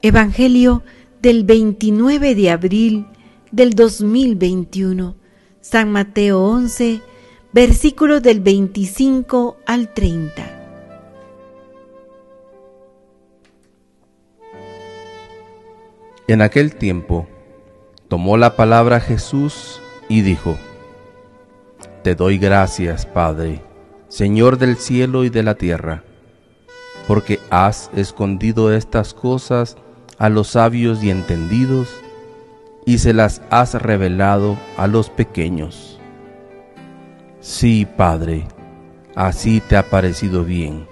Evangelio del 29 de abril del 2021. San Mateo 11, versículos del 25 al 30. En aquel tiempo tomó la palabra Jesús y dijo, Te doy gracias, Padre, Señor del cielo y de la tierra, porque has escondido estas cosas a los sabios y entendidos, y se las has revelado a los pequeños. Sí, Padre, así te ha parecido bien.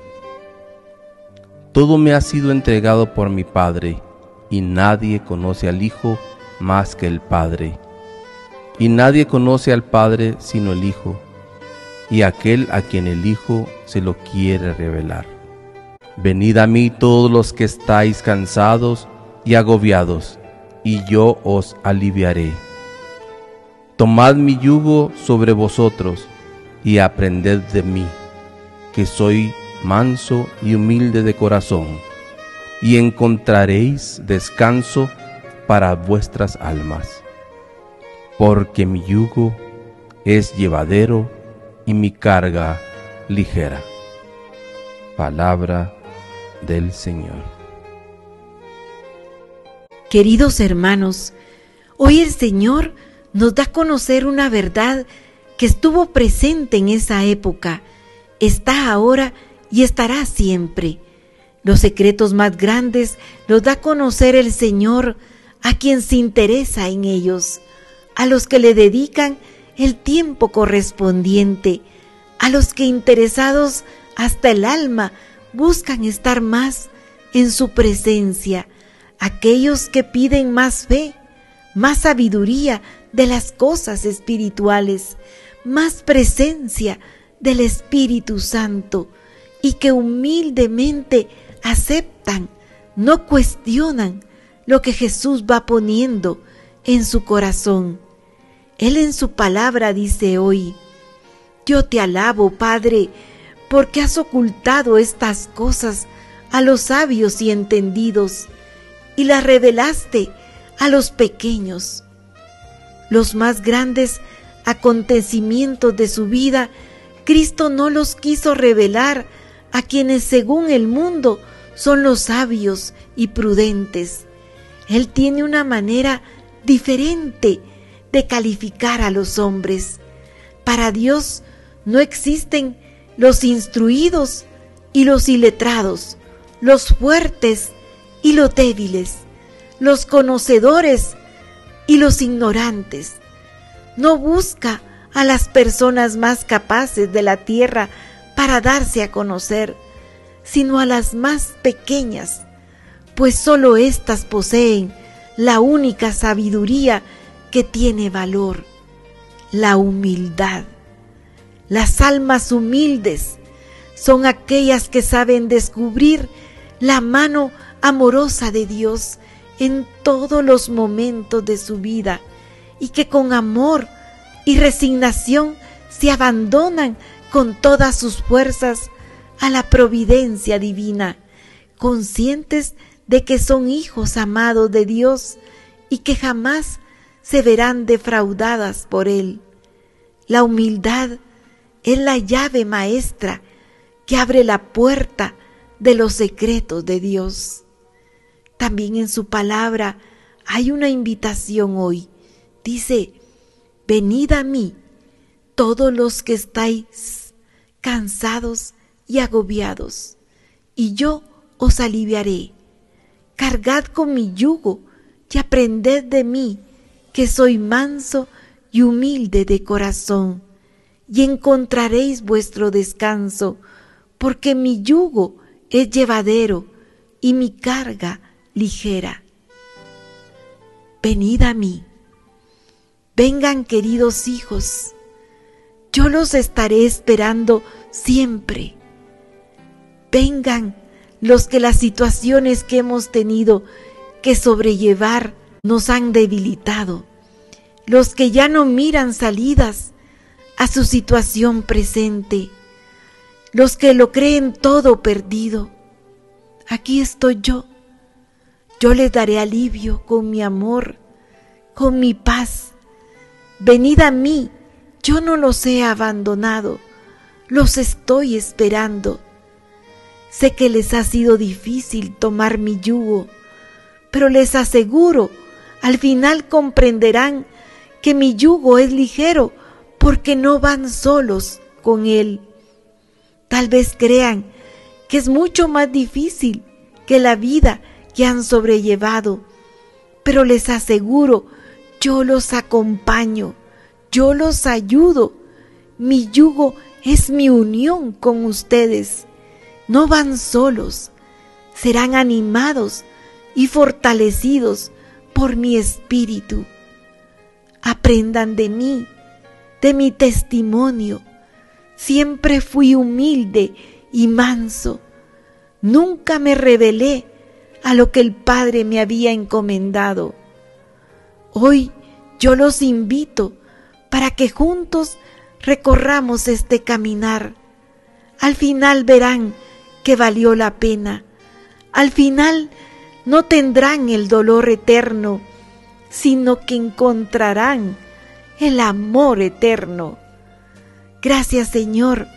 Todo me ha sido entregado por mi Padre, y nadie conoce al Hijo más que el Padre. Y nadie conoce al Padre sino el Hijo, y aquel a quien el Hijo se lo quiere revelar. Venid a mí todos los que estáis cansados y agobiados, y yo os aliviaré. Tomad mi yugo sobre vosotros y aprended de mí, que soy manso y humilde de corazón, y encontraréis descanso para vuestras almas. Porque mi yugo es llevadero y mi carga ligera. Palabra del Señor. Queridos hermanos, hoy el Señor nos da a conocer una verdad que estuvo presente en esa época, está ahora y estará siempre. Los secretos más grandes los da a conocer el Señor a quien se interesa en ellos, a los que le dedican el tiempo correspondiente, a los que interesados hasta el alma buscan estar más en su presencia, aquellos que piden más fe, más sabiduría de las cosas espirituales, más presencia del Espíritu Santo y que humildemente aceptan, no cuestionan lo que Jesús va poniendo en su corazón. Él en su palabra dice hoy, yo te alabo, Padre, porque has ocultado estas cosas a los sabios y entendidos y la revelaste a los pequeños. Los más grandes acontecimientos de su vida, Cristo no los quiso revelar a quienes según el mundo son los sabios y prudentes. Él tiene una manera diferente de calificar a los hombres. Para Dios no existen los instruidos y los iletrados, los fuertes y los débiles, los conocedores y los ignorantes. No busca a las personas más capaces de la tierra para darse a conocer, sino a las más pequeñas, pues sólo éstas poseen la única sabiduría que tiene valor, la humildad. Las almas humildes son aquellas que saben descubrir la mano amorosa de Dios en todos los momentos de su vida y que con amor y resignación se abandonan con todas sus fuerzas a la providencia divina, conscientes de que son hijos amados de Dios y que jamás se verán defraudadas por Él. La humildad es la llave maestra que abre la puerta de los secretos de Dios. También en su palabra hay una invitación hoy. Dice, venid a mí todos los que estáis cansados y agobiados, y yo os aliviaré. Cargad con mi yugo y aprended de mí, que soy manso y humilde de corazón, y encontraréis vuestro descanso, porque mi yugo es llevadero y mi carga ligera. Venid a mí. Vengan queridos hijos. Yo los estaré esperando siempre. Vengan los que las situaciones que hemos tenido que sobrellevar nos han debilitado. Los que ya no miran salidas a su situación presente. Los que lo creen todo perdido. Aquí estoy yo Yo les daré alivio con mi amor, con mi paz. Venid a mí, yo no los he abandonado, los estoy esperando. Sé que les ha sido difícil tomar mi yugo, pero les aseguro, al final comprenderán que mi yugo es ligero porque no van solos con él. Tal vez crean que es mucho más difícil que la vida que han sobrellevado, pero les aseguro, yo los acompaño, yo los ayudo, mi yugo es mi unión con ustedes. No van solos, serán animados y fortalecidos por mi espíritu. Aprendan de mí, de mi testimonio. Siempre fui humilde y manso. Nunca me rebelé a lo que el Padre me había encomendado. Hoy yo los invito para que juntos recorramos este caminar. Al final verán que valió la pena. Al final no tendrán el dolor eterno, sino que encontrarán el amor eterno. Gracias Señor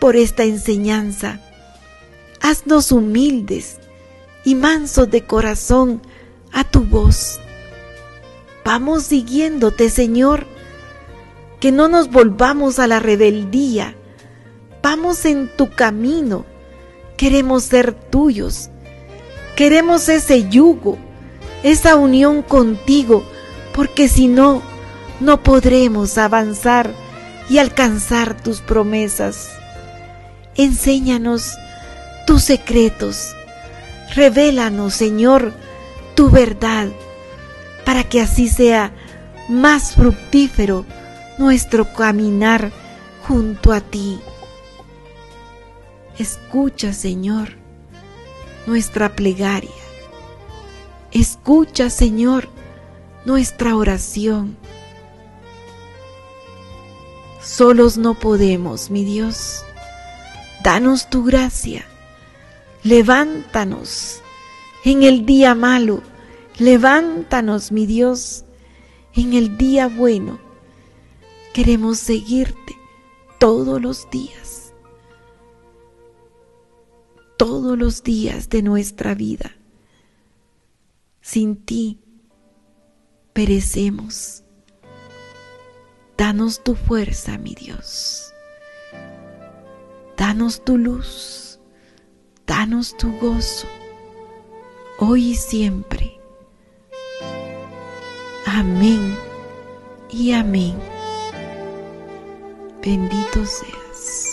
por esta enseñanza. Haznos humildes y mansos de corazón a tu voz. Vamos siguiéndote, Señor, que no nos volvamos a la rebeldía. Vamos en tu camino. Queremos ser tuyos. Queremos ese yugo, esa unión contigo, porque si no, no podremos avanzar y alcanzar tus promesas. Enséñanos tus secretos. Revélanos, Señor, tu verdad, para que así sea más fructífero nuestro caminar junto a ti. Escucha, Señor, nuestra plegaria. Escucha, Señor, nuestra oración. Solos no podemos, mi Dios. Danos tu gracia. Levántanos en el día malo. Levántanos, mi Dios, en el día bueno. Queremos seguirte todos los días. Todos los días de nuestra vida. Sin ti perecemos. Danos tu fuerza, mi Dios. Danos tu luz. Danos tu gozo. Hoy y siempre. Amén y amén. Bendito seas.